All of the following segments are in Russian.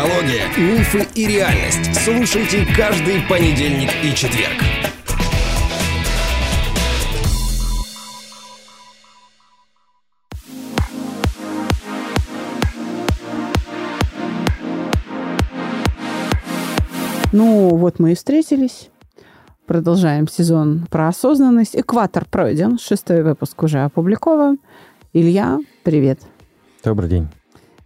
Психология, мифы и реальность. Слушайте каждый понедельник и четверг. Ну, вот мы и встретились. Продолжаем сезон про осознанность. Экватор пройден. Шестой выпуск уже опубликован. Илья, привет. Добрый день.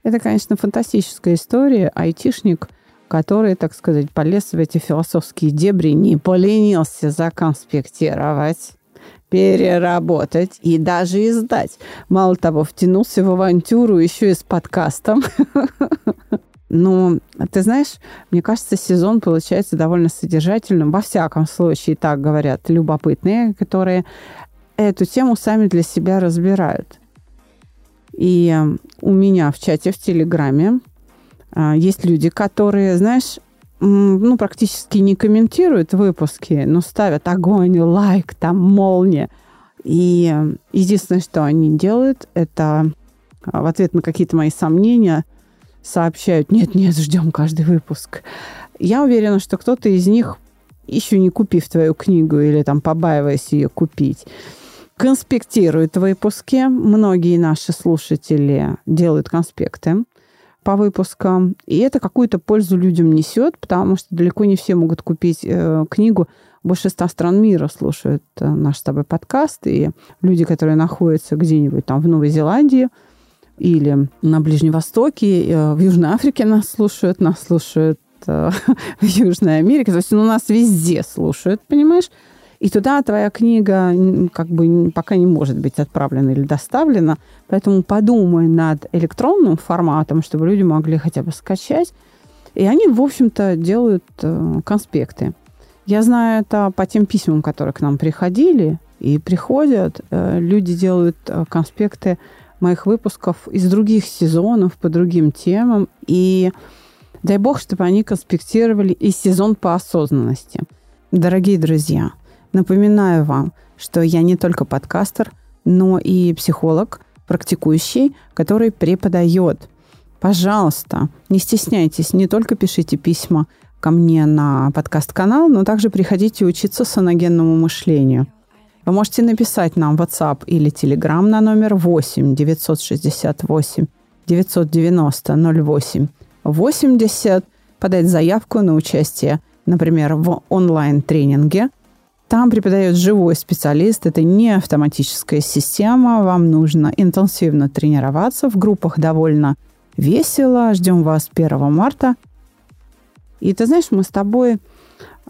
Это, конечно, фантастическая история. Айтишник, который, так сказать, полез в эти философские дебри, не поленился законспектировать переработать и даже издать. Мало того, втянулся в авантюру еще и с подкастом. Но, ты знаешь, мне кажется, сезон получается довольно содержательным. Во всяком случае, так говорят любопытные, которые эту тему сами для себя разбирают. И э, у меня в чате в Телеграме а, есть люди, которые, знаешь, ну, практически не комментируют выпуски, но ставят огонь, лайк, там, молния. И э, единственное, что они делают, это а, в ответ на какие-то мои сомнения сообщают, нет-нет, ждем каждый выпуск. Я уверена, что кто-то из них, еще не купив твою книгу или там побаиваясь ее купить, конспектирует выпуски. Многие наши слушатели делают конспекты по выпускам. И это какую-то пользу людям несет, потому что далеко не все могут купить э, книгу. Больше ста стран мира слушают э, наш с тобой подкаст. И люди, которые находятся где-нибудь там в Новой Зеландии или на Ближнем Востоке, э, в Южной Африке нас слушают, нас слушают э, в Южной Америке. То есть ну, нас везде слушают, понимаешь? И туда твоя книга как бы пока не может быть отправлена или доставлена. Поэтому подумай над электронным форматом, чтобы люди могли хотя бы скачать. И они, в общем-то, делают э, конспекты. Я знаю это по тем письмам, которые к нам приходили и приходят. Э, люди делают э, конспекты моих выпусков из других сезонов по другим темам. И дай бог, чтобы они конспектировали и сезон по осознанности. Дорогие друзья, Напоминаю вам, что я не только подкастер, но и психолог, практикующий, который преподает. Пожалуйста, не стесняйтесь, не только пишите письма ко мне на подкаст-канал, но также приходите учиться саногенному мышлению. Вы можете написать нам WhatsApp или Telegram на номер 8 968 990 08 80, подать заявку на участие, например, в онлайн-тренинге – там преподает живой специалист. Это не автоматическая система. Вам нужно интенсивно тренироваться. В группах довольно весело. Ждем вас 1 марта. И ты знаешь, мы с тобой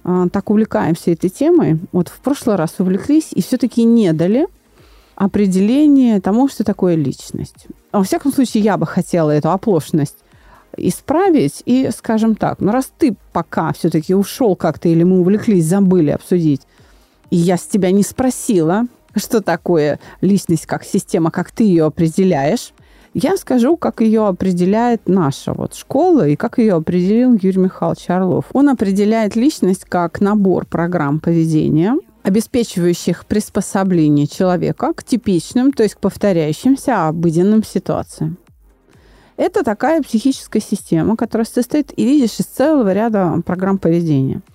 э, так увлекаемся этой темой. Вот в прошлый раз увлеклись и все-таки не дали определение тому, что такое личность. Во всяком случае, я бы хотела эту оплошность исправить и, скажем так, ну раз ты пока все-таки ушел как-то или мы увлеклись, забыли обсудить и я с тебя не спросила, что такое личность как система, как ты ее определяешь, я скажу, как ее определяет наша вот школа и как ее определил Юрий Михайлович Орлов. Он определяет личность как набор программ поведения, обеспечивающих приспособление человека к типичным, то есть к повторяющимся обыденным ситуациям. Это такая психическая система, которая состоит, и видишь, из целого ряда программ поведения –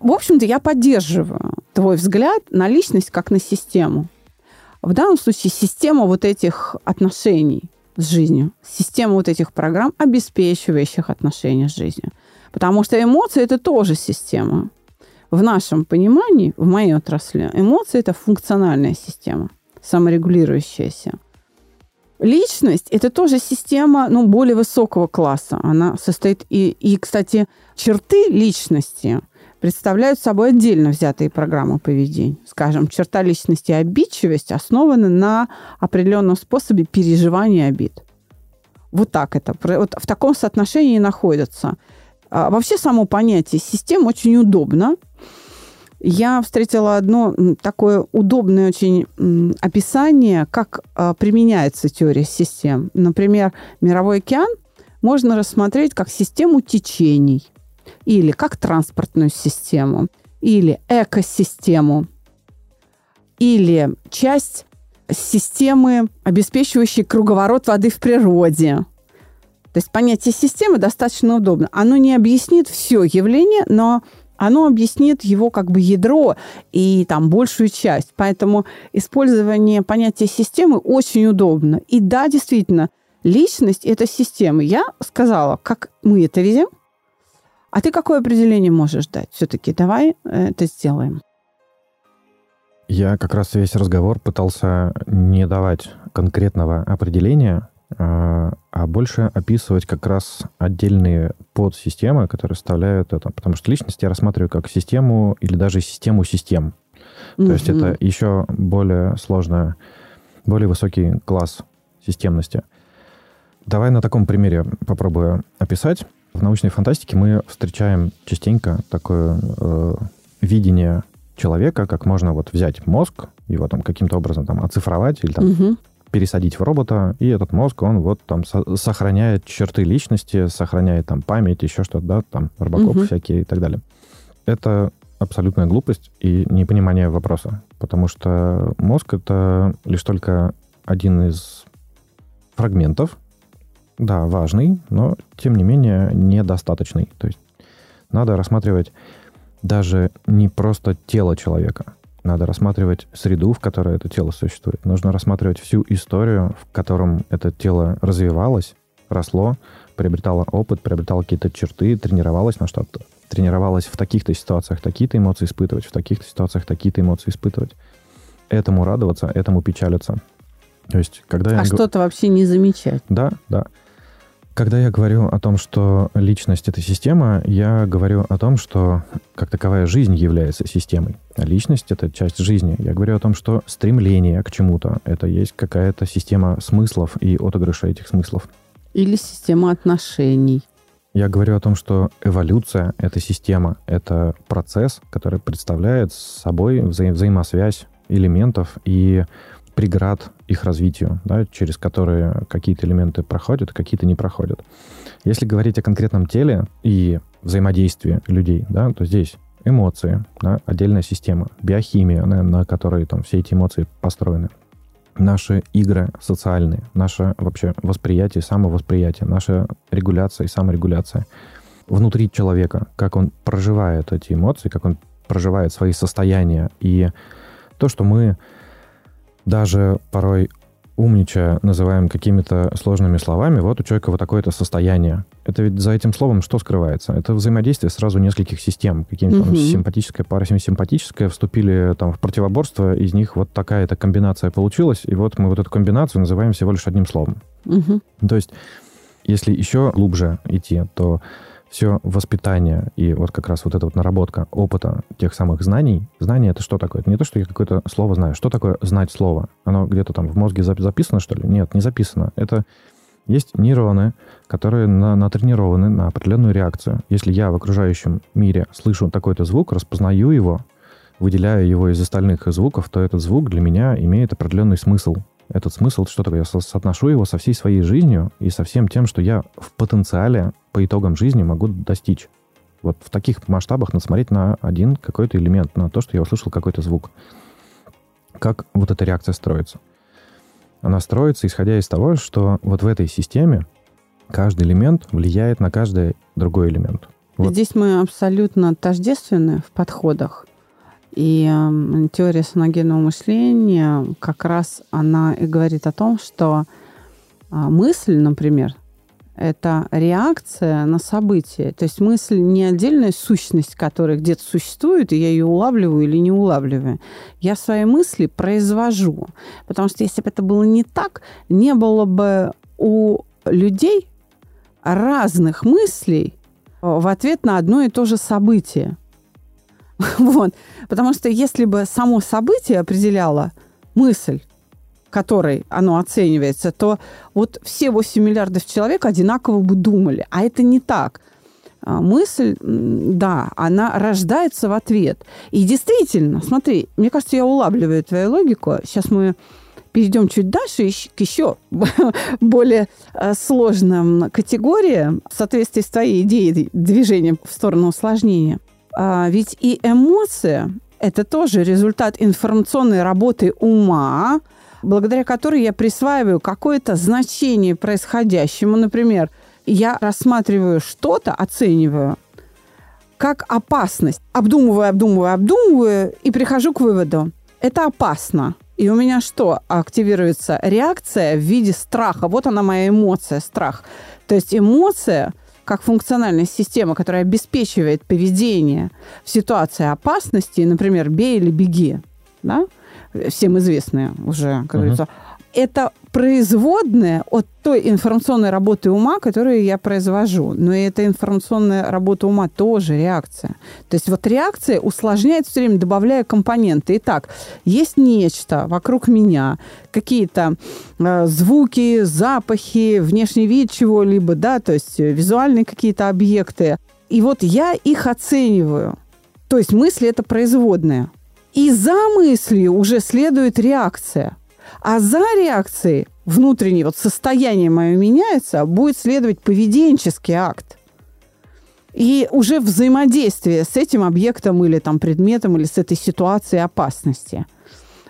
в общем-то, я поддерживаю твой взгляд на личность как на систему. В данном случае система вот этих отношений с жизнью, система вот этих программ, обеспечивающих отношения с жизнью. Потому что эмоции – это тоже система. В нашем понимании, в моей отрасли, эмоции – это функциональная система, саморегулирующаяся. Личность – это тоже система ну, более высокого класса. Она состоит и, и, кстати, черты личности – представляют собой отдельно взятые программы поведения. Скажем, черта личности обидчивость основана на определенном способе переживания обид. Вот так это. Вот в таком соотношении находятся. А вообще само понятие систем очень удобно. Я встретила одно такое удобное очень описание, как а, применяется теория систем. Например, мировой океан можно рассмотреть как систему течений – или как транспортную систему, или экосистему, или часть системы, обеспечивающей круговорот воды в природе. То есть понятие системы достаточно удобно. Оно не объяснит все явление, но оно объяснит его как бы ядро и там большую часть. Поэтому использование понятия системы очень удобно. И да, действительно, личность – это система. Я сказала, как мы это видим, а ты какое определение можешь дать? Все-таки давай это сделаем. Я как раз весь разговор пытался не давать конкретного определения, а, а больше описывать как раз отдельные подсистемы, которые составляют это. Потому что личность я рассматриваю как систему или даже систему систем. То mm-hmm. есть это еще более сложная, более высокий класс системности. Давай на таком примере попробую описать. В научной фантастике мы встречаем частенько такое э, видение человека, как можно вот взять мозг, его там каким-то образом там оцифровать или там угу пересадить в робота, и этот мозг, он вот там со- сохраняет черты личности, сохраняет там память, еще что-то, да, там робокоп угу. всякие и так далее. Это абсолютная глупость и непонимание вопроса, потому что мозг — это лишь только один из фрагментов, да, важный, но, тем не менее, недостаточный. То есть надо рассматривать даже не просто тело человека, надо рассматривать среду, в которой это тело существует. Нужно рассматривать всю историю, в котором это тело развивалось, росло, приобретало опыт, приобретало какие-то черты, тренировалось на что-то. Тренировалось в таких-то ситуациях такие-то эмоции испытывать, в таких-то ситуациях такие-то эмоции испытывать. Этому радоваться, этому печалиться. То есть, когда а я... что-то вообще не замечать. Да, да. Когда я говорю о том, что личность — это система, я говорю о том, что как таковая жизнь является системой. А личность — это часть жизни. Я говорю о том, что стремление к чему-то — это есть какая-то система смыслов и отыгрыша этих смыслов. Или система отношений. Я говорю о том, что эволюция — это система, это процесс, который представляет собой вза- взаимосвязь элементов и преград их развитию, да, через которые какие-то элементы проходят, какие-то не проходят. Если говорить о конкретном теле и взаимодействии людей, да, то здесь эмоции, да, отдельная система, биохимия, на, на которой там все эти эмоции построены, наши игры социальные, наше вообще восприятие, самовосприятие, наша регуляция и саморегуляция внутри человека, как он проживает эти эмоции, как он проживает свои состояния и то, что мы даже порой умничая называем какими-то сложными словами, вот у человека вот такое-то состояние. Это ведь за этим словом что скрывается? Это взаимодействие сразу нескольких систем. Какие-нибудь угу. симпатическая, парасимпатическая вступили там в противоборство, из них вот такая-то комбинация получилась, и вот мы вот эту комбинацию называем всего лишь одним словом. Угу. То есть, если еще глубже идти, то все воспитание и вот как раз вот эта вот наработка опыта тех самых знаний. Знание — это что такое? Это не то, что я какое-то слово знаю. Что такое знать слово? Оно где-то там в мозге записано, что ли? Нет, не записано. Это есть нейроны, которые на, натренированы на определенную реакцию. Если я в окружающем мире слышу такой-то звук, распознаю его, выделяю его из остальных звуков, то этот звук для меня имеет определенный смысл этот смысл, что такое? Я со соотношу его со всей своей жизнью и со всем тем, что я в потенциале по итогам жизни могу достичь. Вот в таких масштабах надо смотреть на один какой-то элемент, на то, что я услышал какой-то звук. Как вот эта реакция строится? Она строится, исходя из того, что вот в этой системе каждый элемент влияет на каждый другой элемент. Вот. Здесь мы абсолютно тождественны в подходах. И э, теория саногенного мышления как раз она и говорит о том, что э, мысль, например, это реакция на событие. То есть мысль не отдельная сущность, которая где-то существует, и я ее улавливаю или не улавливаю. Я свои мысли произвожу. Потому что если бы это было не так, не было бы у людей разных мыслей в ответ на одно и то же событие. Вот. Потому что если бы само событие определяло мысль, которой оно оценивается, то вот все 8 миллиардов человек одинаково бы думали. А это не так. А мысль, да, она рождается в ответ. И действительно, смотри, мне кажется, я улавливаю твою логику. Сейчас мы перейдем чуть дальше к еще более э, сложным категориям в соответствии с твоей идеей движения в сторону усложнения. А, ведь и эмоция – это тоже результат информационной работы ума, благодаря которой я присваиваю какое-то значение происходящему. Например, я рассматриваю что-то, оцениваю, как опасность. Обдумываю, обдумываю, обдумываю и прихожу к выводу. Это опасно. И у меня что? Активируется реакция в виде страха. Вот она моя эмоция, страх. То есть эмоция как функциональная система, которая обеспечивает поведение в ситуации опасности, например, бей или беги, да, всем известные уже, как uh-huh. говорится, это производная от той информационной работы ума, которую я произвожу. Но и эта информационная работа ума тоже реакция. То есть вот реакция усложняется все время, добавляя компоненты. Итак, есть нечто вокруг меня, какие-то э, звуки, запахи, внешний вид чего-либо, да, то есть визуальные какие-то объекты. И вот я их оцениваю. То есть мысли – это производная. И за мыслью уже следует реакция – а за реакцией внутреннее вот состояние мое меняется, будет следовать поведенческий акт. И уже взаимодействие с этим объектом или там предметом, или с этой ситуацией опасности.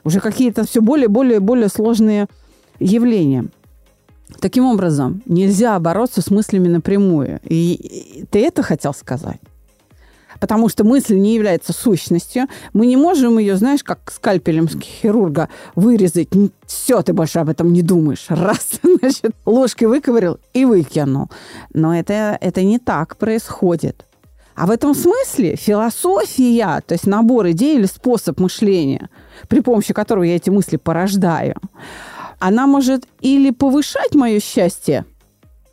Уже какие-то все более, более, более сложные явления. Таким образом, нельзя бороться с мыслями напрямую. И ты это хотел сказать? Потому что мысль не является сущностью. Мы не можем ее, знаешь, как скальпелем хирурга вырезать. Все, ты больше об этом не думаешь. Раз, значит, ложкой выковырил и выкинул. Но это, это не так происходит. А в этом смысле философия, то есть набор идей или способ мышления, при помощи которого я эти мысли порождаю, она может или повышать мое счастье,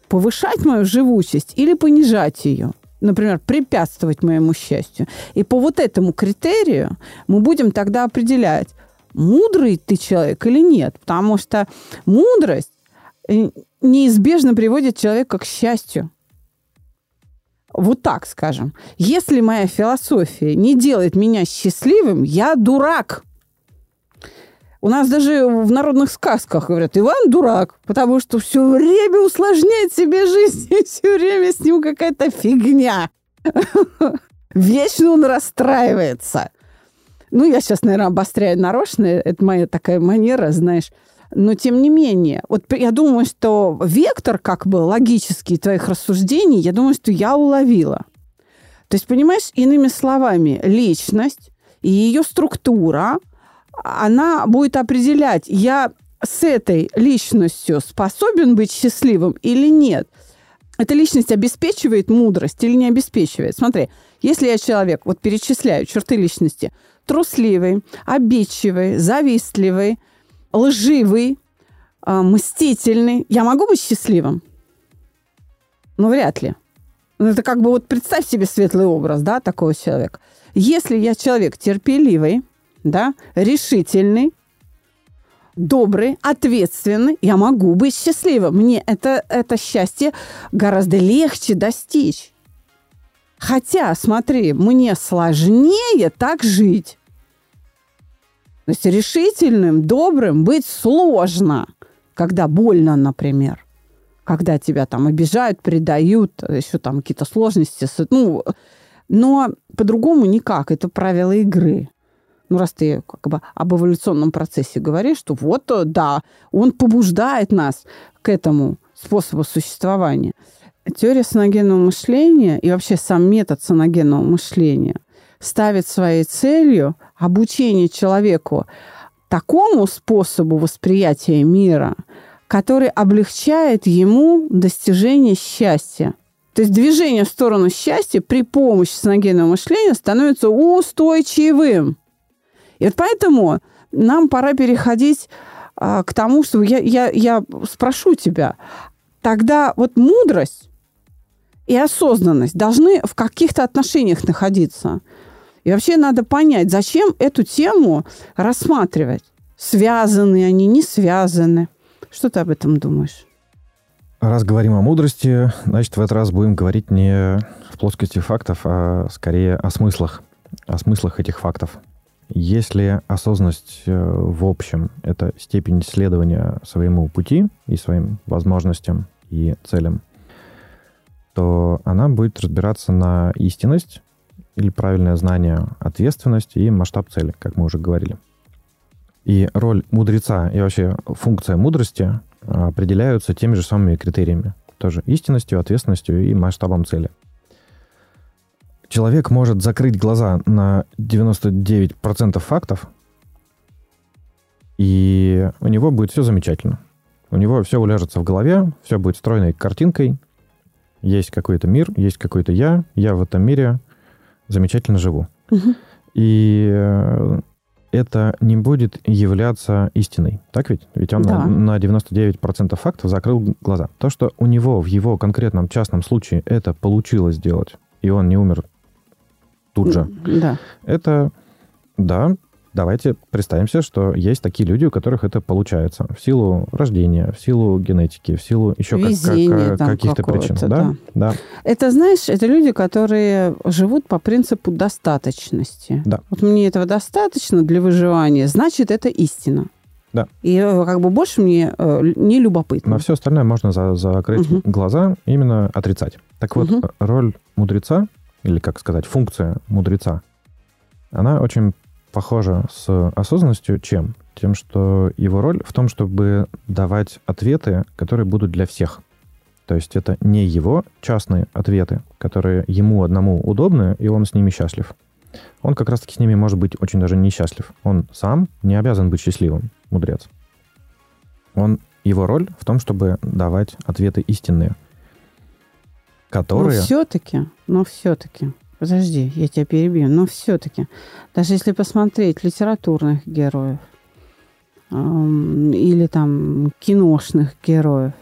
повышать мою живучесть, или понижать ее – например, препятствовать моему счастью. И по вот этому критерию мы будем тогда определять, мудрый ты человек или нет. Потому что мудрость э, неизбежно приводит человека к счастью. Вот так скажем. Если моя философия не делает меня счастливым, я дурак. У нас даже в народных сказках говорят, Иван дурак, потому что все время усложняет себе жизнь, и все время с ним какая-то фигня. Вечно он расстраивается. Ну, я сейчас, наверное, обостряю нарочно, это моя такая манера, знаешь. Но тем не менее, вот я думаю, что вектор как бы логический твоих рассуждений, я думаю, что я уловила. То есть, понимаешь, иными словами, личность и ее структура – она будет определять, я с этой личностью способен быть счастливым или нет. Эта личность обеспечивает мудрость или не обеспечивает? Смотри, если я человек, вот перечисляю черты личности, трусливый, обидчивый, завистливый, лживый, э, мстительный, я могу быть счастливым? Ну, вряд ли. Ну, это как бы вот представь себе светлый образ, да, такого человека. Если я человек терпеливый, да, решительный, добрый, ответственный, я могу быть счастливым. Мне это, это счастье гораздо легче достичь. Хотя, смотри, мне сложнее так жить. То есть решительным, добрым быть сложно, когда больно, например. Когда тебя там обижают, предают, еще там какие-то сложности. Ну, но по-другому никак. Это правила игры ну, раз ты как бы об эволюционном процессе говоришь, что вот, э, да, он побуждает нас к этому способу существования. Теория саногенного мышления и вообще сам метод саногенного мышления ставит своей целью обучение человеку такому способу восприятия мира, который облегчает ему достижение счастья. То есть движение в сторону счастья при помощи саногенного мышления становится устойчивым. И вот поэтому нам пора переходить а, к тому, что я, я, я спрошу тебя, тогда вот мудрость и осознанность должны в каких-то отношениях находиться. И вообще надо понять, зачем эту тему рассматривать. Связаны они, не связаны. Что ты об этом думаешь? Раз говорим о мудрости, значит, в этот раз будем говорить не в плоскости фактов, а скорее о смыслах, о смыслах этих фактов. Если осознанность э, в общем — это степень исследования своему пути и своим возможностям и целям, то она будет разбираться на истинность или правильное знание, ответственность и масштаб цели, как мы уже говорили. И роль мудреца и вообще функция мудрости определяются теми же самыми критериями. тоже истинностью, ответственностью и масштабом цели. Человек может закрыть глаза на 99% фактов, и у него будет все замечательно. У него все уляжется в голове, все будет стройной картинкой. Есть какой-то мир, есть какой-то я, я в этом мире замечательно живу. Мгм. И э, это не будет являться истиной. Так ведь? Ведь он Да. на, на 99% фактов закрыл глаза. То, что у него в его конкретном частном случае это получилось сделать, и он не умер тут же, Да. это, да, давайте представимся, что есть такие люди, у которых это получается в силу рождения, в силу генетики, в силу еще как- как- там каких-то причин. какого-то, Да, да. Это, знаешь, это люди, которые живут по принципу достаточности. Да. Вот мне этого достаточно для выживания, значит, это истина. Да. И э, как бы больше мне э, не любопытно. На все остальное можно за- закрыть Мгм. глаза, именно отрицать. Так вот, роль мудреца, или, как сказать, функция мудреца, она очень похожа с осознанностью чем? Тем, что его роль в том, чтобы давать ответы, которые будут для всех. То есть это не его частные ответы, которые ему одному удобны, и он с ними счастлив. Он как раз-таки с ними может быть очень даже несчастлив. Он сам не обязан быть счастливым, мудрец. Он, его роль в том, чтобы давать ответы истинные, которые... Но все-таки, но все-таки, подожди, я тебя перебью, но все-таки, даже если посмотреть литературных героев эм, или там киношных героев,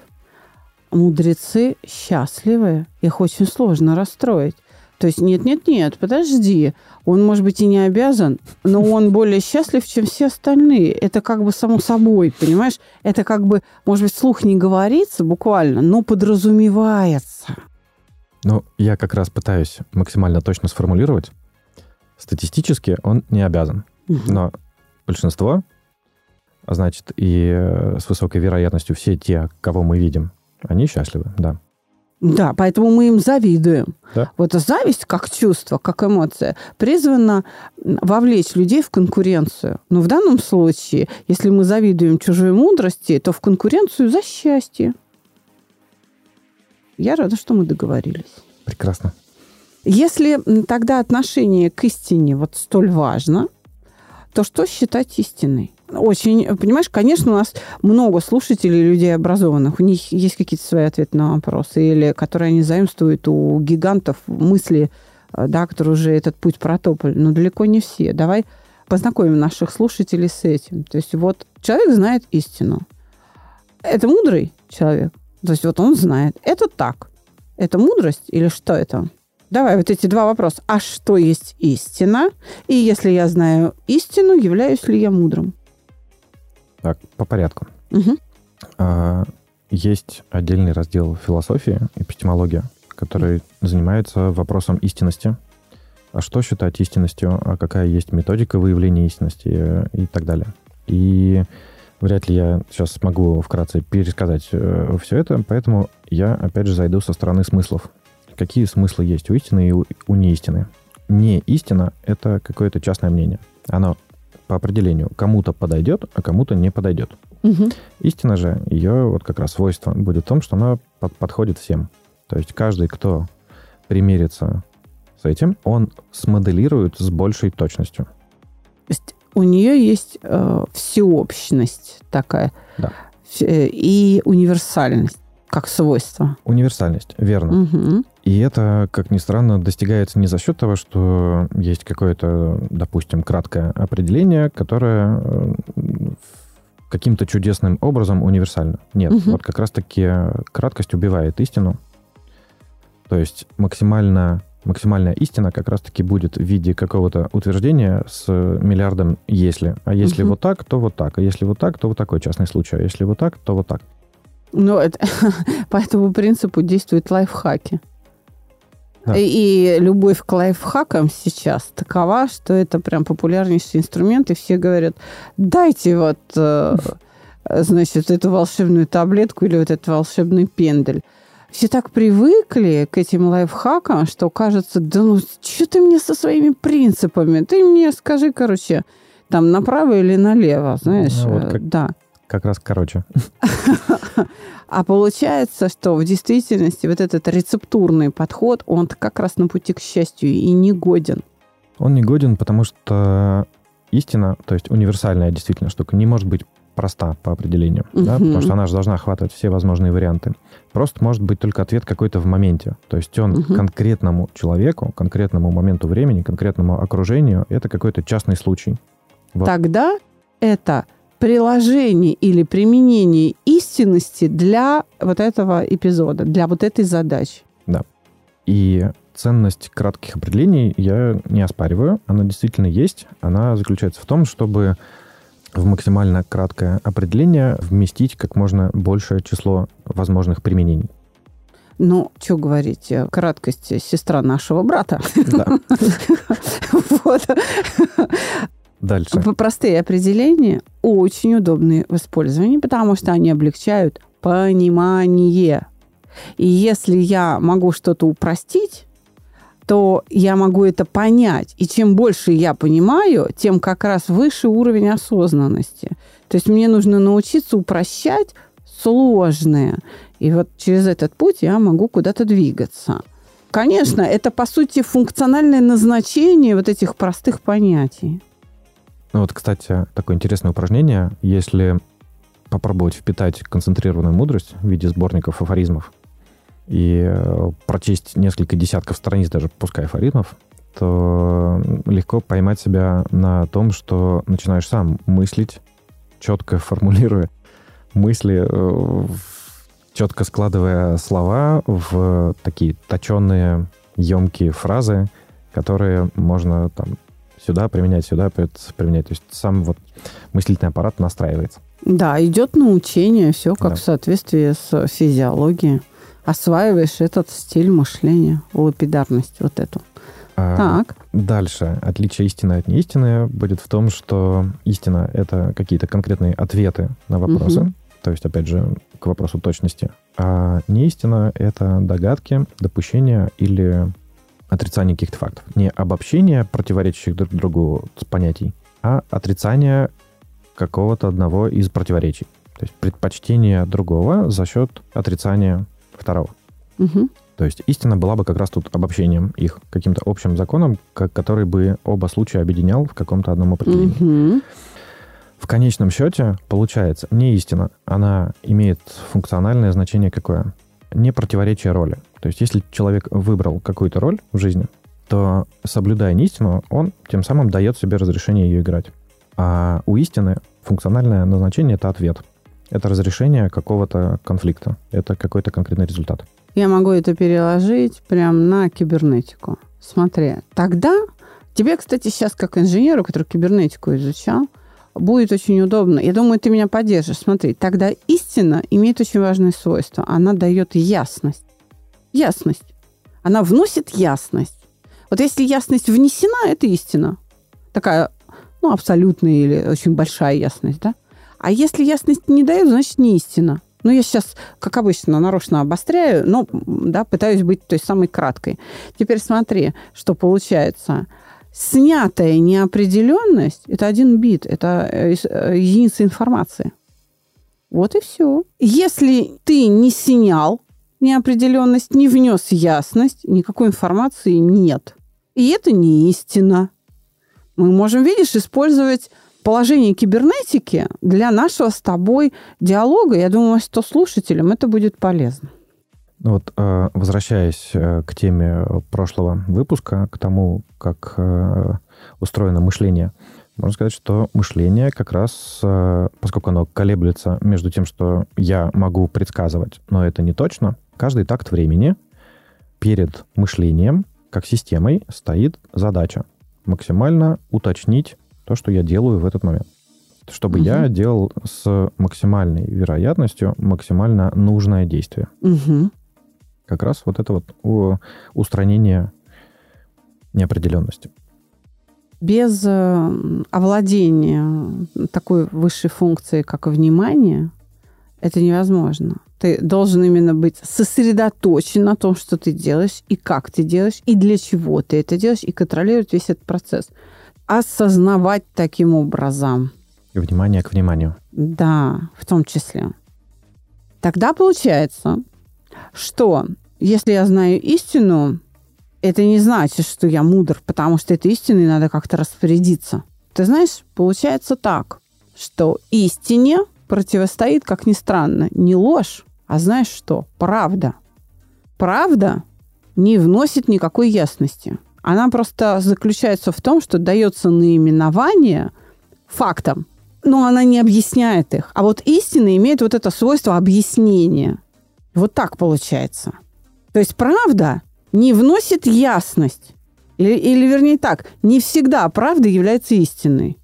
мудрецы счастливы, их очень сложно расстроить. То есть нет, нет, нет, подожди, он может быть и не обязан, но он более счастлив, чем все остальные. Это как бы само собой, понимаешь? Это как бы, может быть, слух не говорится буквально, но подразумевается. Ну, я как раз пытаюсь максимально точно сформулировать. Статистически он не обязан. Мгм. Но большинство, а значит, и э, с высокой вероятностью все те, кого мы видим, они счастливы, да. Да, поэтому мы им завидуем. Да. Вот зависть как чувство, как эмоция, призвана вовлечь людей в конкуренцию. Но в данном случае, если мы завидуем чужой мудрости, то в конкуренцию за счастье. Я рада, что мы договорились. Прекрасно. Если тогда отношение к истине вот столь важно, то что считать истиной? Очень, понимаешь, конечно, у нас много слушателей, людей образованных, у них есть какие-то свои ответы на вопросы, или которые они заимствуют у гигантов мысли, э, да, которые уже этот путь протопали, но далеко не все. Давай познакомим наших слушателей с этим. То есть вот человек знает истину. Это мудрый человек. То есть вот он знает. Это так. Это мудрость или что это? Давай вот эти два вопроса. А что есть истина? И если я знаю истину, являюсь ли я мудрым? Так, по порядку. Мгм. А, Есть отдельный раздел философии, эпистемология, который занимается вопросом истинности. А что считать истинностью, а какая есть методика выявления истинности и так далее. И вряд ли я сейчас смогу вкратце пересказать все это, поэтому я опять же зайду со стороны смыслов. Какие смыслы есть у истины и у, у неистины? Не истина — это какое-то частное мнение. Оно по определению кому-то подойдет, а кому-то не подойдет. Мгм. Истина же, ее вот как раз свойство будет в том, что она под- подходит всем. То есть каждый, кто примерится с этим, он смоделирует с большей точностью. У нее есть э, всеобщность такая Да. Э, и универсальность как свойство. Универсальность, верно. Мгм. И это, как ни странно, достигается не за счет того, что есть какое-то, допустим, краткое определение, которое э, каким-то чудесным образом универсально. Нет, Мгм. вот как раз-таки краткость убивает истину. То есть максимально, максимальная истина как раз-таки будет в виде какого-то утверждения с миллиардом «если». А если Мгм. вот так, то вот так. А если вот так, то вот такой частный случай. А если вот так, то вот так. Но это, по этому принципу действуют лайфхаки. Да. И, и любовь к лайфхакам сейчас такова, что это прям популярнейший инструмент, и все говорят, дайте вот, э, значит, эту волшебную таблетку или вот этот волшебный пендель. Все так привыкли к этим лайфхакам, что кажется, да ну, что ты мне со своими принципами? Ты мне скажи, короче, там направо или налево, знаешь? Ну, вот э, как- Да. как раз короче. А получается, что в действительности вот этот рецептурный подход, он как раз на пути к счастью и не годен. Он не годен, потому что истина, то есть универсальная действительно штука, не может быть проста по определению, угу. да, потому что она же должна охватывать все возможные варианты. Просто может быть только ответ какой-то в моменте. То есть он угу. конкретному человеку, конкретному моменту времени, конкретному окружению, это какой-то частный случай. Вот. Тогда это приложение или применение истинности для вот этого эпизода, для вот этой задачи. Да. И ценность кратких определений я не оспариваю. Она действительно есть. Она заключается в том, чтобы в максимально краткое определение вместить как можно большее число возможных применений. Ну, что говорить, краткость сестра нашего брата. Да. Вот. Дальше. Простые определения очень удобны в использовании, потому что они облегчают понимание. И если я могу что-то упростить, то я могу это понять. И чем больше я понимаю, тем как раз выше уровень осознанности. То есть мне нужно научиться упрощать сложное. И вот через этот путь я могу куда-то двигаться. Конечно, это, по сути, функциональное назначение вот этих простых понятий. Ну вот, кстати, такое интересное упражнение. Если попробовать впитать концентрированную мудрость в виде сборников афоризмов и э, прочесть несколько десятков страниц, даже пускай афоризмов, то легко поймать себя на том, что начинаешь сам мыслить, четко формулируя мысли, э, четко складывая слова в такие точенные, емкие фразы, которые можно там сюда применять, сюда применять. То есть сам вот мыслительный аппарат настраивается. Да, идет научение, все как да. в соответствии с физиологией. Осваиваешь этот стиль мышления, лапидарность вот эту. А, так. Дальше. Отличие истины от неистины будет в том, что истина — это какие-то конкретные ответы на вопросы. Угу. То есть, опять же, к вопросу точности. А неистина — это догадки, допущения или отрицание каких-то фактов. Не обобщение противоречащих друг другу понятий, а отрицание какого-то одного из противоречий. То есть предпочтение другого за счет отрицания второго. Угу. То есть истина была бы как раз тут обобщением их, каким-то общим законом, который бы оба случая объединял в каком-то одном определении. Угу. В конечном счете, получается, не истина, она имеет функциональное значение какое? Не противоречие роли. То есть, если человек выбрал какую-то роль в жизни, то, соблюдая истину, он тем самым дает себе разрешение ее играть. А у истины функциональное назначение — это ответ. Это разрешение какого-то конфликта. Это какой-то конкретный результат. Я могу это переложить прям на кибернетику. Смотри, тогда тебе, кстати, сейчас как инженеру, который кибернетику изучал, будет очень удобно. Я думаю, ты меня поддержишь. Смотри, тогда истина имеет очень важное свойство. Она дает ясность ясность. Она вносит ясность. Вот если ясность внесена, это истина. Такая, ну, абсолютная или очень большая ясность, да? А если ясность не дает, значит, не истина. Ну, я сейчас, как обычно, нарочно обостряю, но, да, пытаюсь быть той самой краткой. Теперь смотри, что получается. Снятая неопределенность – это один бит, это э, э, единица информации. Вот и все. Если ты не снял неопределенность, не внес ясность, никакой информации нет. И это не истина. Мы можем, видишь, использовать положение кибернетики для нашего с тобой диалога. Я думаю, что слушателям это будет полезно. Ну вот, э, возвращаясь э, к теме прошлого выпуска, к тому, как э, устроено мышление, можно сказать, что мышление как раз, поскольку оно колеблется между тем, что я могу предсказывать, но это не точно, каждый такт времени перед мышлением, как системой, стоит задача максимально уточнить то, что я делаю в этот момент. Чтобы угу. я делал с максимальной вероятностью максимально нужное действие. Угу. Как раз вот это вот устранение неопределенности. Без э, овладения такой высшей функцией, как внимание, это невозможно. Ты должен именно быть сосредоточен на том, что ты делаешь, и как ты делаешь, и для чего ты это делаешь, и контролировать весь этот процесс. Осознавать таким образом Внимание к вниманию. Да, в том числе. Тогда получается, что если я знаю истину, это не значит, что я мудр, потому что этой истиной надо как-то распорядиться. Ты знаешь, получается так, что истине противостоит, как ни странно, не ложь, а знаешь что? Правда. Правда не вносит никакой ясности. Она просто заключается в том, что дается наименование фактам, но она не объясняет их. А вот истина имеет вот это свойство объяснения. Вот так получается. То есть правда не вносит ясность. Или, или вернее так, не всегда правда является истинной.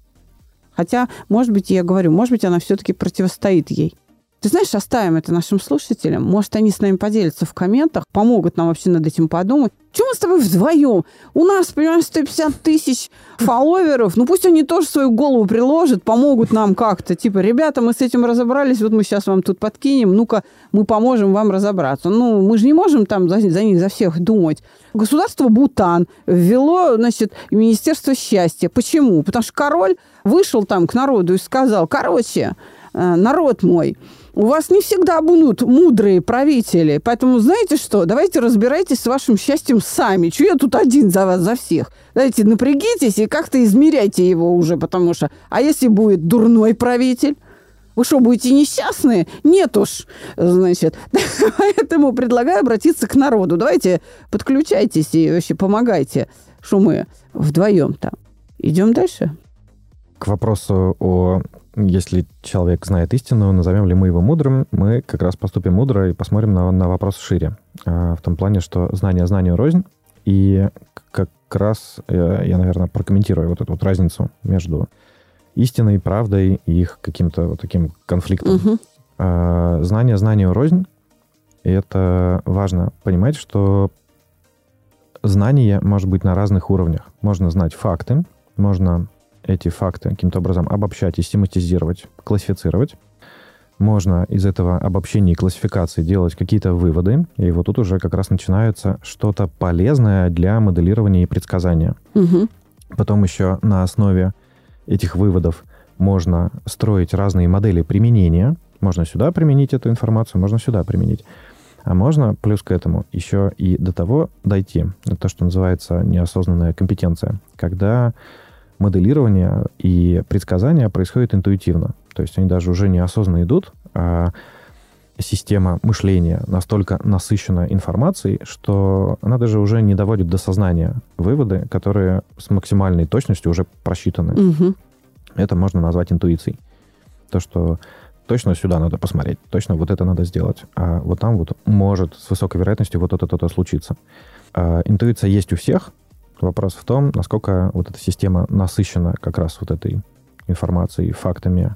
Хотя, может быть, я говорю, может быть, она все-таки противостоит ей. Ты знаешь, оставим это нашим слушателям. Может, они с нами поделятся в комментах, помогут нам вообще над этим подумать. Чего мы с тобой вдвоем? У нас, понимаешь, 150 тысяч фолловеров. Ну, пусть они тоже свою голову приложат, помогут нам как-то. Типа, ребята, мы с этим разобрались, вот мы сейчас вам тут подкинем, ну-ка, мы поможем вам разобраться. Ну, мы же не можем там за, за них, за всех думать. Государство Бутан ввело, значит, Министерство счастья. Почему? Потому что король вышел там к народу и сказал, короче, э, народ мой, у вас не всегда будут мудрые правители. Поэтому, знаете что, давайте разбирайтесь с вашим счастьем сами. Чего я тут один за вас, за всех? Давайте напрягитесь и как-то измеряйте его уже, потому что... А если будет дурной правитель? Вы что, будете несчастные? Нет уж, значит. Поэтому предлагаю обратиться к народу. Давайте подключайтесь и вообще помогайте, что мы вдвоем там. Идем дальше? К вопросу о если человек знает истину, назовем ли мы его мудрым, мы как раз поступим мудро и посмотрим на, на вопрос шире. А, в том плане, что знание знанию рознь, и как раз э, я, наверное, прокомментирую вот эту вот разницу между истиной, правдой и их каким-то вот таким конфликтом. Угу. Знание знанию рознь, и это важно понимать, что знание может быть на разных уровнях. Можно знать факты, можно эти факты каким-то образом обобщать, систематизировать, классифицировать. Можно из этого обобщения и классификации делать какие-то выводы, и вот тут уже как раз начинается что-то полезное для моделирования и предсказания. Угу. Потом еще на основе этих выводов можно строить разные модели применения. Можно сюда применить эту информацию, можно сюда применить. А можно плюс к этому еще и до того дойти. То, что называется неосознанная компетенция. Когда моделирование и предсказания происходят интуитивно. То есть они даже уже неосознанно идут, а система мышления настолько насыщена информацией, что она даже уже не доводит до сознания выводы, которые с максимальной точностью уже просчитаны. Угу. Это можно назвать интуицией. То, что точно сюда надо посмотреть, точно вот это надо сделать, а вот там вот может с высокой вероятностью вот это-то случиться. А интуиция есть у всех, Вопрос в том, насколько вот эта система насыщена как раз вот этой информацией, фактами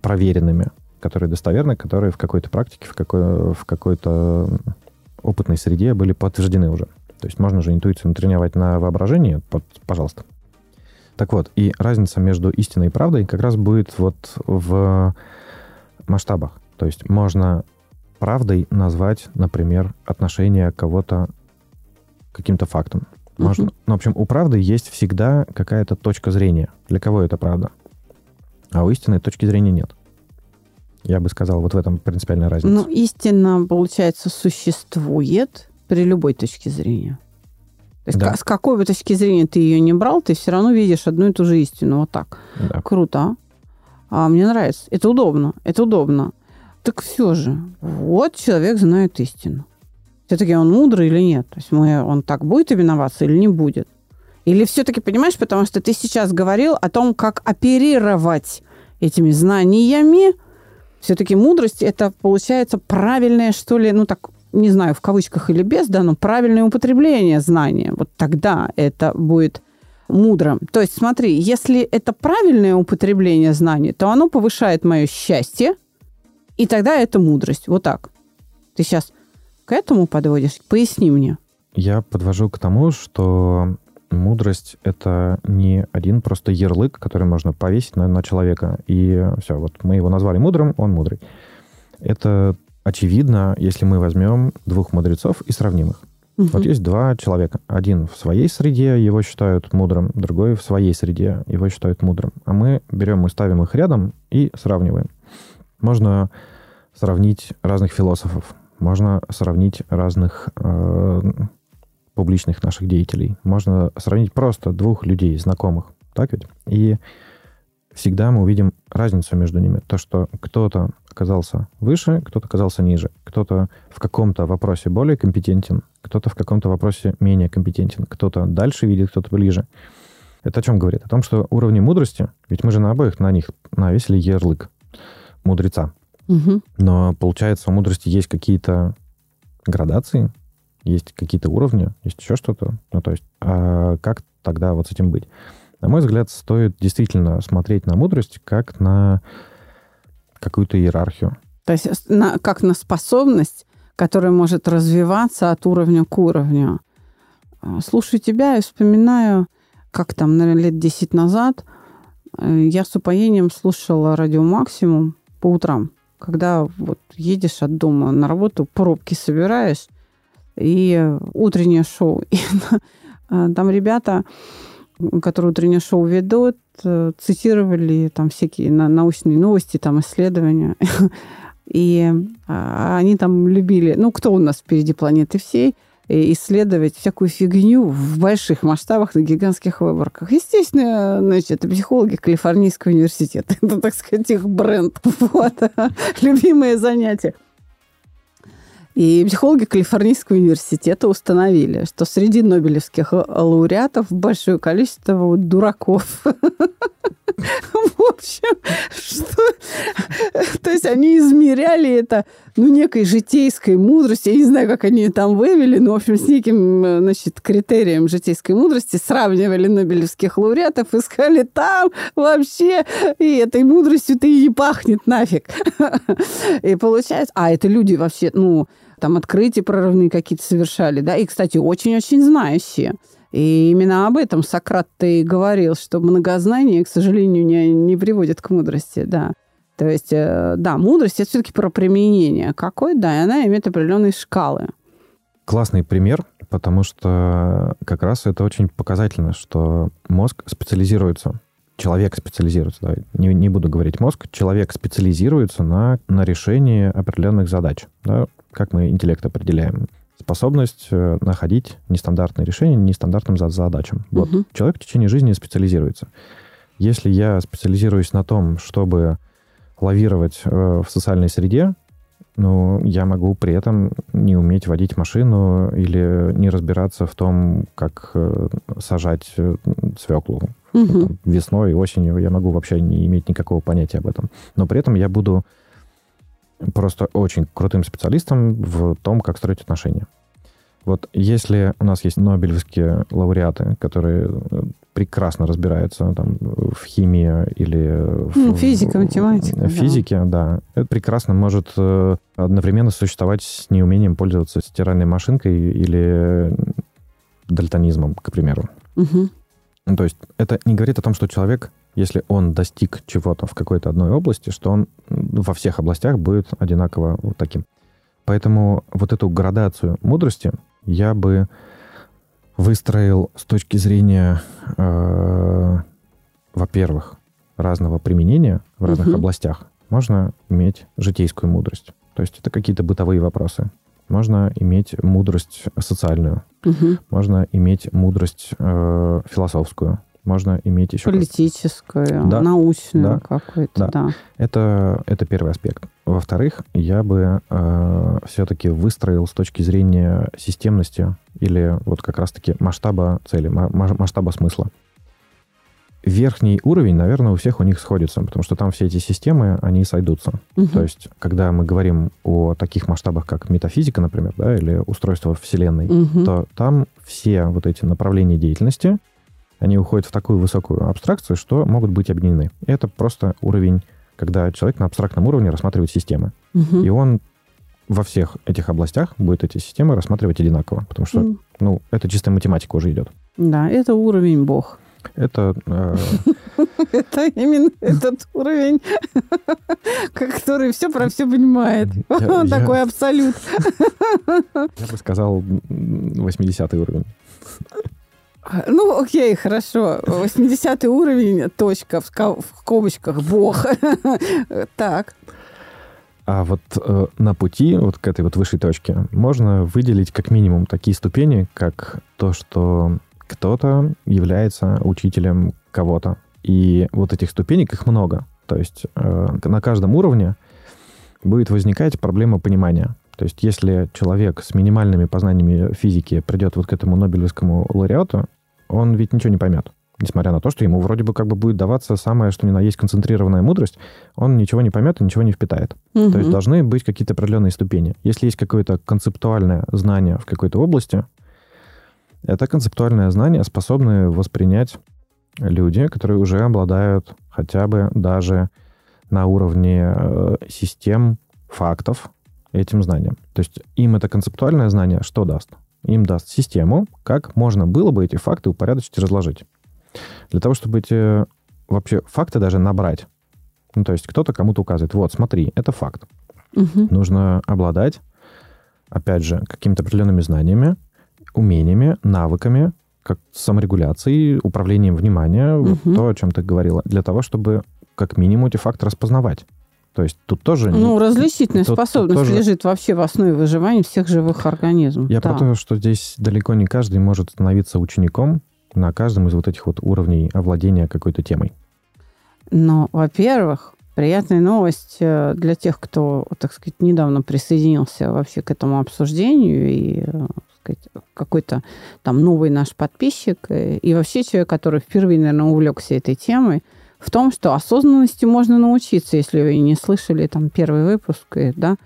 проверенными, которые достоверны, которые в какой-то практике, в, какой, в какой-то опытной среде были подтверждены уже. То есть можно же интуицию натренировать на воображении, под, пожалуйста. Так вот, и разница между истиной и правдой как раз будет вот в масштабах. То есть можно правдой назвать, например, отношение кого-то каким-то фактам. Можно. Uh-huh. Ну, в общем, у правды есть всегда какая-то точка зрения. Для кого это правда? А у истины точки зрения нет. Я бы сказал, вот в этом принципиальная разница. Ну, истина, получается, существует при любой точке зрения. То есть да. с какой бы точки зрения ты ее не брал, ты все равно видишь одну и ту же истину. Вот так. Да. Круто. А мне нравится. Это удобно. Это удобно. Так все же, вот человек знает истину все-таки он мудрый или нет? То есть мы, он так будет именоваться или не будет? Или все-таки, понимаешь, потому что ты сейчас говорил о том, как оперировать этими знаниями. Все-таки мудрость – это, получается, правильное, что ли, ну так, не знаю, в кавычках или без, да, но правильное употребление знания. Вот тогда это будет мудрым. То есть смотри, если это правильное употребление знаний, то оно повышает мое счастье, и тогда это мудрость. Вот так. Ты сейчас к этому подводишь? Поясни мне. Я подвожу к тому, что мудрость — это не один просто ярлык, который можно повесить на, на человека. И все, вот мы его назвали мудрым, он мудрый. Это очевидно, если мы возьмем двух мудрецов и сравним их. Угу. Вот есть два человека. Один в своей среде его считают мудрым, другой в своей среде его считают мудрым. А мы берем и ставим их рядом и сравниваем. Можно сравнить разных философов, можно сравнить разных э, публичных наших деятелей, можно сравнить просто двух людей, знакомых, так ведь? И всегда мы увидим разницу между ними. То, что кто-то оказался выше, кто-то оказался ниже, кто-то в каком-то вопросе более компетентен, кто-то в каком-то вопросе менее компетентен, кто-то дальше видит, кто-то ближе. Это о чем говорит? О том, что уровни мудрости, ведь мы же на обоих на них навесили ярлык мудреца. Угу. Но получается, у мудрости есть какие-то градации, есть какие-то уровни, есть еще что-то. Ну, то есть, а как тогда вот с этим быть? На мой взгляд, стоит действительно смотреть на мудрость как на какую-то иерархию. То есть на, как на способность, которая может развиваться от уровня к уровню. А, слушаю тебя и вспоминаю, как там, наверное, лет 10 назад э, я с упоением слушала радио «Максимум» по утрам когда вот едешь от дома на работу, пробки собираешь, и утреннее шоу. И а, там ребята, которые утреннее шоу ведут, э, цитировали там всякие научные новости, там исследования. И а, они там любили, ну, кто у нас впереди планеты всей, исследовать всякую фигню в больших масштабах на гигантских выборках. Естественно, значит, это психологи Калифорнийского университета. Это, так сказать, их бренд. Вот. Любимое занятие. И психологи Калифорнийского университета установили, что среди нобелевских лауреатов большое количество дураков. В общем, что... То есть они измеряли это, ну, некой житейской мудростью. Я не знаю, как они там вывели, но, в общем, с неким, значит, критерием житейской мудрости сравнивали нобелевских лауреатов, искали там вообще, и этой мудростью ты и не пахнет нафиг. И получается... А, это люди вообще, ну, там открытия прорывные какие-то совершали, да, и, кстати, очень-очень знающие. И именно об этом Сократ и говорил, что многознание, к сожалению, не, не приводит к мудрости, да. То есть, э, да, мудрость – это все-таки про применение. Какой, да, и она имеет определенные шкалы. Классный пример, потому что как раз это очень показательно, что мозг специализируется человек специализируется, да, не, не буду говорить мозг, человек специализируется на, на решении определенных задач. Да, как мы интеллект определяем? Способность э, находить нестандартные решения нестандартным задачам. Угу. Вот. Человек в течение жизни специализируется. Если я специализируюсь на том, чтобы лавировать э, в социальной среде, ну, я могу при этом не уметь водить машину или не разбираться в том, как э, сажать свеклу. Угу. весной, осенью я могу вообще не иметь никакого понятия об этом. Но при этом я буду просто очень крутым специалистом в том, как строить отношения. Вот если у нас есть нобелевские лауреаты, которые э, прекрасно разбираются там, в химии или ну, в, физика, математика. В физике, да. да. Это прекрасно может э, одновременно существовать с неумением пользоваться стиральной машинкой или дальтонизмом, к примеру. Угу. Ну, то есть это не говорит о том, что человек, если он достиг чего-то в какой-то одной области, что он во всех областях будет одинаково вот таким. Поэтому вот эту градацию мудрости я бы выстроил с точки зрения, э, во-первых, разного применения в разных угу. областях. Можно иметь житейскую мудрость. То есть это какие-то бытовые вопросы. Можно иметь мудрость социальную. Угу. Можно иметь мудрость э, философскую. Можно иметь еще... Политическую, да, научную да, какую-то, да. да. Это, это первый аспект. Во-вторых, я бы э, все-таки выстроил с точки зрения системности или вот как раз-таки масштаба цели, масштаба смысла верхний уровень, наверное, у всех у них сходится, потому что там все эти системы, они сойдутся. Угу. То есть, когда мы говорим о таких масштабах, как метафизика, например, да, или устройство Вселенной, угу. то там все вот эти направления деятельности, они уходят в такую высокую абстракцию, что могут быть объединены. Это просто уровень, когда человек на абстрактном уровне рассматривает системы. Угу. И он во всех этих областях будет эти системы рассматривать одинаково, потому что, mm. ну, это чистая математика уже идет. Да, это уровень Бог. Это... э, Это именно этот уровень, который все про все понимает. Я- Такой абсолют. Я бы сказал, м, 80 уровень. Ну, окей, хорошо. 80 уровень, точка, в ска- в скобочках, бог. Так. А вот э, на пути вот к этой вот высшей точке можно выделить как минимум такие ступени, как то, что кто-то является учителем кого-то. И вот этих ступенек их много. То есть э, на каждом уровне будет возникать проблема понимания. То есть если человек с минимальными познаниями физики придет вот к этому Нобелевскому лауреату, он ведь ничего не поймет. Несмотря на то, что ему вроде бы как бы будет даваться самое, что ни на есть концентрированная мудрость, он ничего не поймет и ничего не впитает. То есть должны быть какие-то определенные ступени. Если есть какое-то концептуальное знание в какой-то области, это концептуальное знание способны воспринять люди, которые уже обладают хотя бы даже на уровне э, систем фактов этим знанием. То есть им это концептуальное знание что даст? Им даст систему, как можно было бы эти факты упорядочить и разложить. Для того, чтобы эти вообще факты даже набрать. Ну, то есть кто-то кому-то указывает, вот, смотри, это факт. Мгм. Нужно обладать, опять же, какими-то определенными знаниями, умениями, навыками, как саморегуляцией, управлением внимания, вот Мгм. то, о чем ты говорила, для того, чтобы как минимум эти факты распознавать. То есть тут тоже... не- Ну, различительная тут- тут способность тоже- лежит вообще в основе выживания всех живых организмов. Я Да. про то, что здесь далеко не каждый может становиться учеником на каждом из вот этих вот уровней овладения какой-то темой. Но, во-первых, приятная новость э, для тех, кто, так сказать, недавно присоединился вообще к этому обсуждению и, э, сказать, какой-то там новый наш подписчик э, и вообще человек, который впервые, наверное, увлекся этой темой, в том, что осознанности можно научиться, если вы не слышали там первый выпуск, и, да,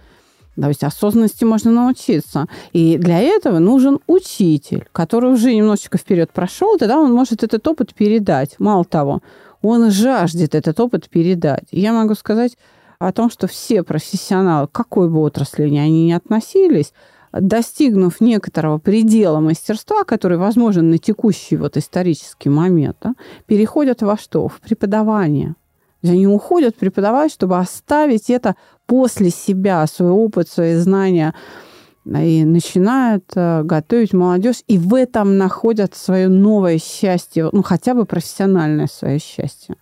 то есть осознанности можно научиться. И для этого нужен учитель, который уже немножечко вперед прошел, тогда он может этот опыт передать. Мало того, он жаждет этот опыт передать. И я могу сказать о том, что все профессионалы, какой бы отрасли ни они ни относились, достигнув некоторого предела мастерства, который возможен на текущий вот исторический момент, да, переходят во что? В преподавание. Они уходят преподавать, чтобы оставить это после себя, свой опыт, свои знания, и начинают э, готовить молодежь, и в этом находят свое новое счастье, ну, хотя бы профессиональное свое счастье.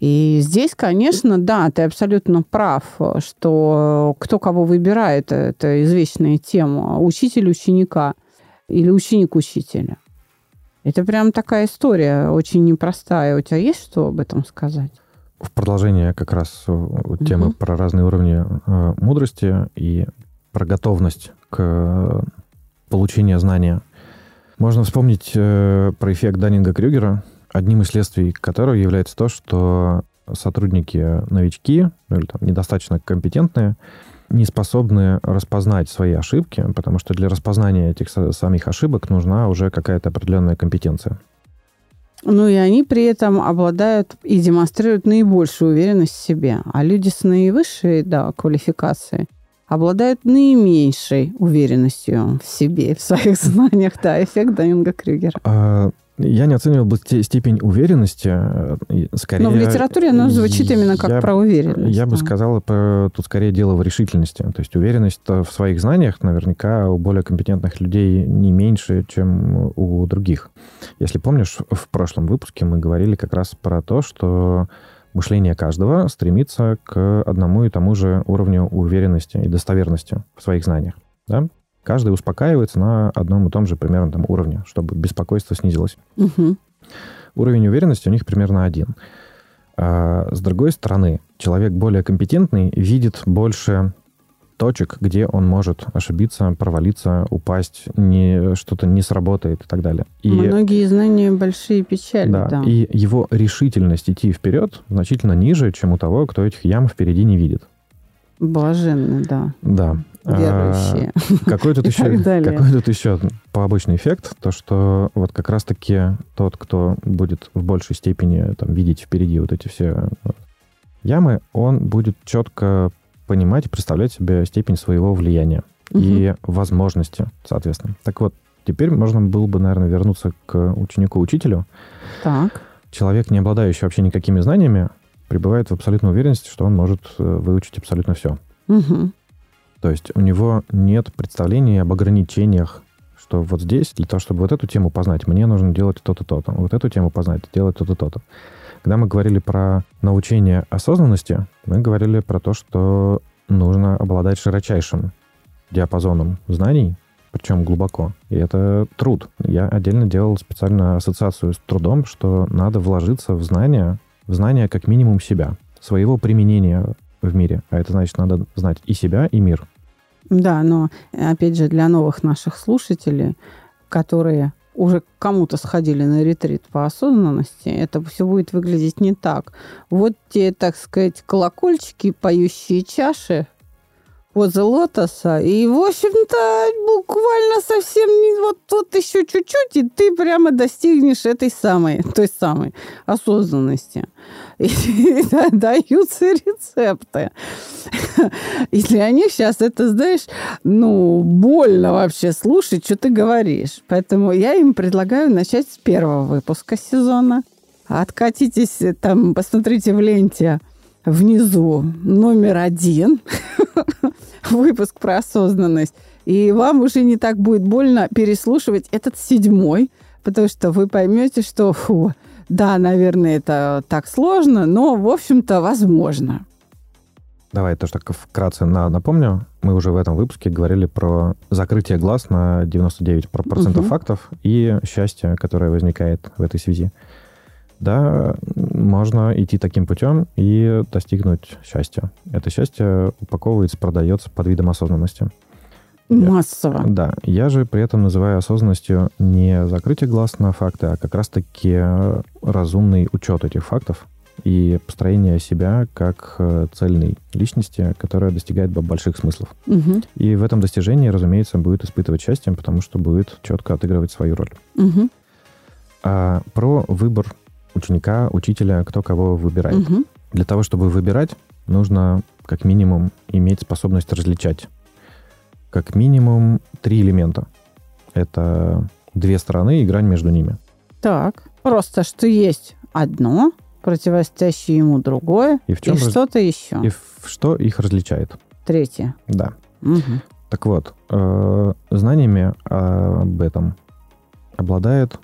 И здесь, конечно, да, ты абсолютно прав, что кто кого выбирает, это извечная тема. Учитель ученика или ученик учителя. Это прям такая история очень непростая. У тебя есть что об этом сказать? В продолжение как раз э, темы Мгм. про разные уровни э, мудрости и про готовность к э, получению знания. Можно вспомнить э, про эффект Даннинга-Крюгера, одним из следствий которого является то, что сотрудники-новички, ну или там недостаточно компетентные, не способны распознать свои ошибки, потому что для распознания этих са- самих ошибок нужна уже какая-то определенная компетенция. Ну и они при этом обладают и демонстрируют наибольшую уверенность в себе. А люди с наивысшей да, квалификацией обладают наименьшей уверенностью в себе, в своих знаниях. Да, эффект Даннинга-Крюгера. А, Я не оценивал бы те- степень уверенности, э, скорее... Но в литературе оно звучит именно как я- про уверенность. Я бы сказал, по- тут скорее дело в решительности. То есть уверенность в своих знаниях наверняка у более компетентных людей не меньше, чем у других. Если помнишь, в прошлом выпуске мы говорили как раз про то, что мышление каждого стремится к одному и тому же уровню уверенности и достоверности в своих знаниях. Да? Каждый успокаивается на одном и том же примерно там уровне, чтобы беспокойство снизилось. Мгм. Уровень уверенности у них примерно один. А с другой стороны, человек более компетентный видит больше точек, где он может ошибиться, провалиться, упасть, не, что-то не сработает и так далее. И, Многие знания большие печали, да, да. и его решительность идти вперед значительно ниже, чем у того, кто этих ям впереди не видит. Блаженны, да. Да. А, Верующие. Какой тут, еще, какой тут еще побочный эффект? То, что вот как раз-таки тот, кто будет в большей степени там, видеть впереди вот эти все э, ямы, он будет четко понимать и представлять себе степень своего влияния и возможности, соответственно. Так вот, Теперь можно было бы, наверное, вернуться к ученику-учителю. Так. Человек, не обладающий вообще никакими знаниями, пребывает в абсолютной уверенности, что он может э, выучить абсолютно все. Угу. То есть у него нет представления об ограничениях, что вот здесь, для того, чтобы вот эту тему познать, мне нужно делать то-то, то-то. Вот эту тему познать, делать то-то, то-то. Когда мы говорили про научение осознанности, мы говорили про то, что нужно обладать широчайшим диапазоном знаний, причем глубоко. И это труд. Я отдельно делал специально ассоциацию с трудом, что надо вложиться в знания, в знания как минимум себя, своего применения в мире. А это значит, надо знать и себя, и мир. Да, но опять же для новых наших слушателей, которые уже кому-то сходили на ретрит по осознанности, это все будет выглядеть не так. Вот те, так сказать, колокольчики, поющие чаши, позы лотоса. И, в общем-то, буквально совсем не вот тут еще чуть-чуть, и ты прямо достигнешь этой самой, той самой осознанности. И, даются рецепты. И для них сейчас это, знаешь, ну, больно вообще слушать, что ты говоришь. Поэтому я им предлагаю начать с первого выпуска сезона. Откатитесь там, посмотрите в ленте внизу номер один, выпуск про осознанность. И вам уже не так будет больно переслушивать этот седьмой, потому что вы поймете, что, фу, да, наверное, это так сложно, но, в общем-то, возможно. Давай тоже так вкратце напомню. Мы уже в этом выпуске говорили про закрытие глаз на 99% угу. фактов и счастье, которое возникает в этой связи да, можно идти таким путем и достигнуть счастья. Это счастье упаковывается, продается под видом осознанности. Массово. Я, да. Я же при этом называю осознанностью не закрытие глаз на факты, а как раз-таки разумный учет этих фактов и построение себя как э, цельной личности, которая достигает больших смыслов. Угу. И в этом достижении, разумеется, будет испытывать счастье, потому что будет четко отыгрывать свою роль. Угу. А про выбор ученика, учителя, кто кого выбирает. Угу. Для того, чтобы выбирать, нужно как минимум иметь способность различать. Как минимум три элемента. Это две стороны и грань между ними. Так, просто что есть одно, противостоящее ему другое, и, в чем и раз... что-то еще. И в что их различает. Третье. Да. Угу. Так вот, э, знаниями об этом обладает,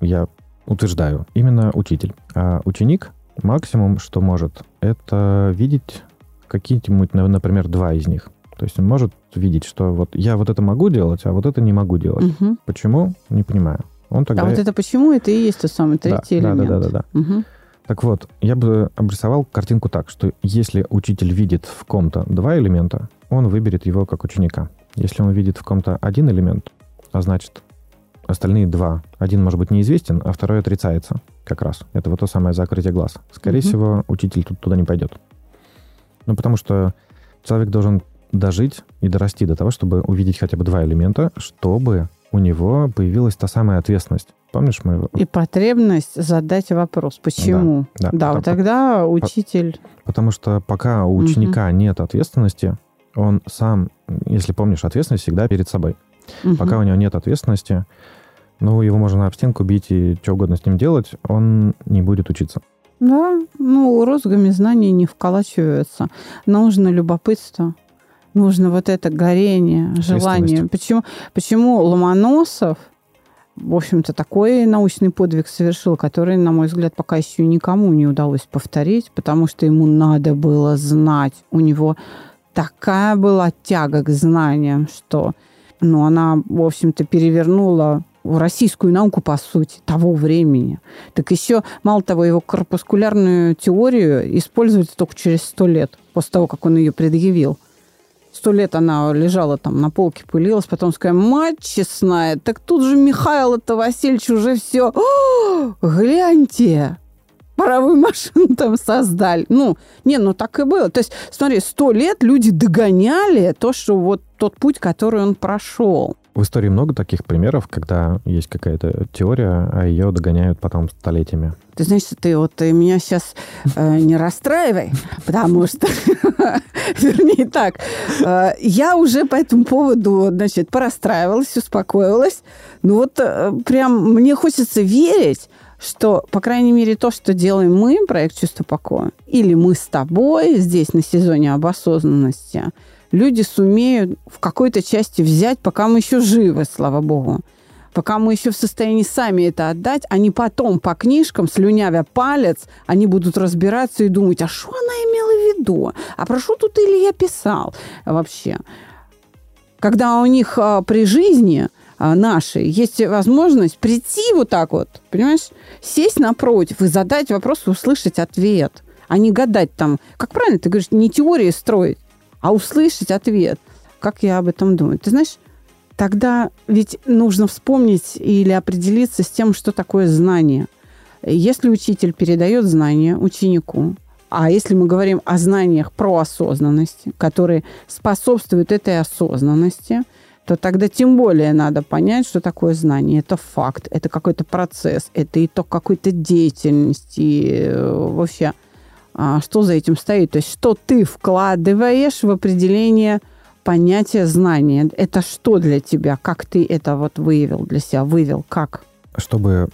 я утверждаю, именно учитель. А ученик максимум, что может, это видеть какие-нибудь, например, два из них. То есть он может видеть, что вот я вот это могу делать, а вот это не могу делать. Угу. Почему? Не понимаю. Он тогда... А вот это почему? Это и есть тот самый третий да, элемент. Да, да, да, да. Угу. Так вот, я бы обрисовал картинку так, что если учитель видит в ком-то два элемента, он выберет его как ученика. Если он видит в ком-то один элемент, а значит, остальные два. Один может быть неизвестен, а второй отрицается как раз. Это вот то самое закрытие глаз. Скорее угу. всего, учитель тут туда не пойдет. Ну, потому что человек должен дожить и дорасти до того, чтобы увидеть хотя бы два элемента, чтобы у него появилась та самая ответственность. Помнишь мы? И потребность задать вопрос, почему? Да, да, да вот тогда учитель... Потому что пока у ученика угу. нет ответственности, он сам, если помнишь, ответственность всегда перед собой. Угу. Пока у него нет ответственности, ну, его можно об стенку бить и что угодно с ним делать, он не будет учиться. Да, ну, розгами знаний не вколачиваются. Нужно любопытство, нужно вот это горение, желание. Почему, почему Ломоносов, в общем-то, такой научный подвиг совершил, который, на мой взгляд, пока еще никому не удалось повторить, потому что ему надо было знать. У него такая была тяга к знаниям, что ну, она, в общем-то, перевернула российскую науку, по сути, того времени. Так еще, мало того, его корпускулярную теорию используется только через сто лет, после того, как он ее предъявил. Сто лет она лежала там на полке, пылилась, потом сказала, мать честная, так тут же Михаил это Васильевич уже все, О, гляньте, паровую машину там создали. Ну, не, ну так и было. То есть, смотри, сто лет люди догоняли то, что вот тот путь, который он прошел. В истории много таких примеров, когда есть какая-то теория, а ее догоняют потом столетиями. Ты знаешь, ты вот ты меня сейчас э, не расстраивай, потому что, вернее так, э, я уже по этому поводу, значит, порастраивалась, успокоилась. Ну вот э, прям мне хочется верить, что, по крайней мере, то, что делаем мы, проект «Чувство покоя», или мы с тобой здесь на сезоне об осознанности – люди сумеют в какой-то части взять, пока мы еще живы, слава богу. Пока мы еще в состоянии сами это отдать, они потом по книжкам, слюнявя палец, они будут разбираться и думать, а что она имела в виду? А про что тут Илья писал вообще? Когда у них а, при жизни а, нашей есть возможность прийти вот так вот, понимаешь, сесть напротив и задать вопрос услышать ответ, а не гадать там, как правильно ты говоришь, не теории строить, а услышать ответ. Как я об этом думаю? Ты знаешь, тогда ведь нужно вспомнить или определиться с тем, что такое знание. Если учитель передает знания ученику, а если мы говорим о знаниях про осознанность, которые способствуют этой осознанности, то тогда тем более надо понять, что такое знание. Это факт, это какой-то процесс, это итог какой-то деятельности, э, вообще а, что за этим стоит. То есть что ты вкладываешь в определение понятия знания. Это что для тебя? Как ты это вот выявил для себя? Вывел? Как? Чтобы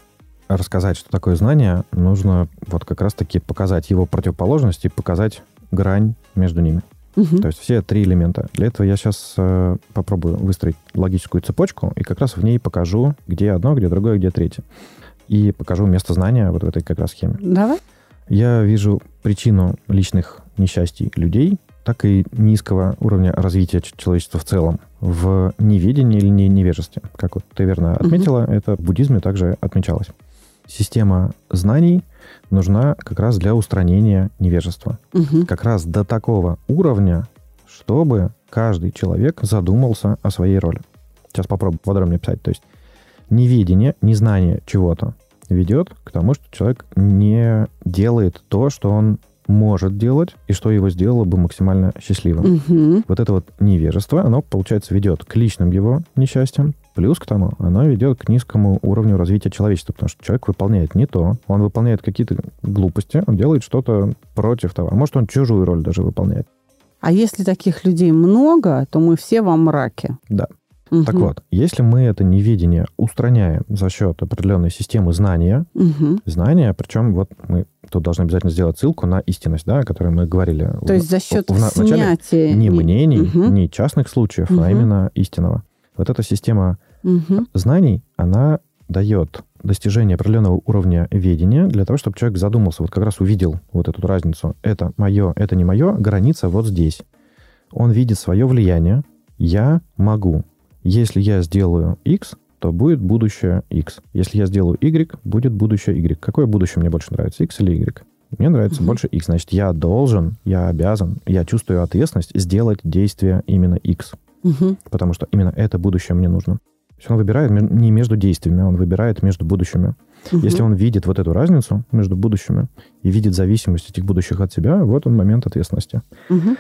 рассказать, что такое знание, нужно вот как раз-таки показать его противоположность и показать грань между ними. Угу. То есть все три элемента. Для этого я сейчас э, попробую выстроить логическую цепочку и как раз в ней покажу, где одно, где другое, где третье. И покажу место знания вот в этой как раз схеме. Давай. Я вижу причину личных несчастий людей, так и низкого уровня развития человечества в целом в неведении или не невежестве. Как вот ты верно отметила, угу. это в буддизме также отмечалось. Система знаний нужна как раз для устранения невежества. Угу. Как раз до такого уровня, чтобы каждый человек задумался о своей роли. Сейчас попробую подробнее писать. То есть неведение, незнание чего-то ведет к тому, что человек не делает то, что он может делать, и что его сделало бы максимально счастливым. Угу. Вот это вот невежество, оно, получается, ведет к личным его несчастьям, плюс к тому, оно ведет к низкому уровню развития человечества, потому что человек выполняет не то, он выполняет какие-то глупости, он делает что-то против того, а может, он чужую роль даже выполняет. А если таких людей много, то мы все во мраке. Да. Угу. Так вот, если мы это невидение устраняем за счет определенной системы знания, угу. знания, причем вот мы тут должны обязательно сделать ссылку на истинность, да, о которой мы говорили. То есть за счет в, в, снятия... Не мнений, угу. не частных случаев, угу. а именно истинного. Вот эта система угу. знаний, она дает достижение определенного уровня ведения для того, чтобы человек задумался, вот как раз увидел вот эту разницу. Это мое, это не мое, граница вот здесь. Он видит свое влияние. Я могу. Если я сделаю X, то будет будущее X. Если я сделаю Y, будет будущее Y. Какое будущее мне больше нравится, X или Y? Мне нравится uh-huh. больше X. Значит, я должен, я обязан, я чувствую ответственность сделать действие именно X. Uh-huh. Потому что именно это будущее мне нужно. То есть он выбирает не между действиями, он выбирает между будущими. Uh-huh. Если он видит вот эту разницу между будущими и видит зависимость этих будущих от себя, вот он момент ответственности. Uh-huh.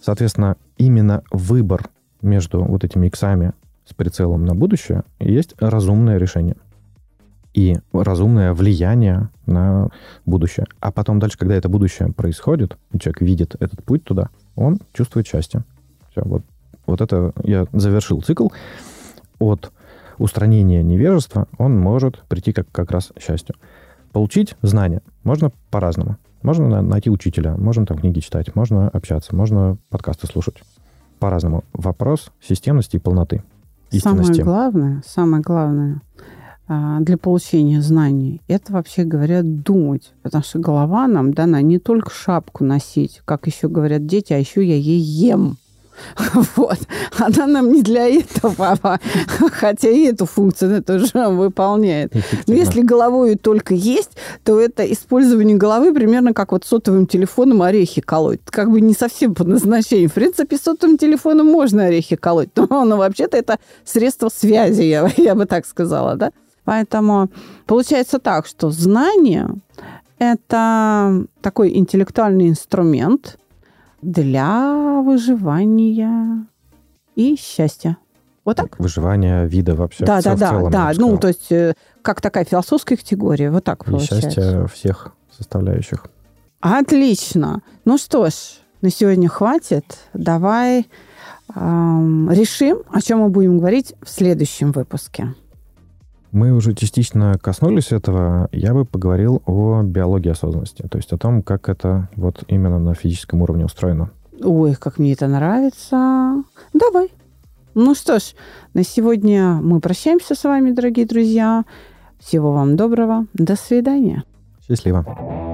Соответственно, именно выбор между вот этими иксами с прицелом на будущее, есть разумное решение и разумное влияние на будущее. А потом дальше, когда это будущее происходит, человек видит этот путь туда, он чувствует счастье. Все, вот, вот это я завершил цикл. От устранения невежества он может прийти как, как раз счастью. Получить знания можно по-разному. Можно найти учителя, можно там книги читать, можно общаться, можно подкасты слушать. По-разному. Вопрос системности и полноты истинности. Самое главное, самое главное а, для получения знаний, это вообще говорят думать, потому что голова нам дана не только шапку носить, как еще говорят дети, а еще я ей ем. Вот. Она нам не для этого, хотя и эту функцию тоже выполняет. Но если головой только есть, то это использование головы примерно как вот сотовым телефоном орехи колоть. Как бы не совсем по назначению. В принципе, сотовым телефоном можно орехи колоть, но, но вообще-то это средство связи, я, я бы так сказала, да? Поэтому получается так, что знание – это такой интеллектуальный инструмент – для выживания и счастья. Вот так? Выживание вида вообще. Да, да, да, целом, да. Ну, то есть э, как такая философская категория, вот так И получается. счастье всех составляющих. Отлично. Ну что ж, на сегодня хватит. Давай эм, решим, о чем мы будем говорить в следующем выпуске. Мы уже частично коснулись этого. Я бы поговорил о биологии осознанности, то есть о том, как это вот именно на физическом уровне устроено. Ой, как мне это нравится. Давай. Ну что ж, на сегодня мы прощаемся с вами, дорогие друзья. Всего вам доброго. До свидания. Счастливо.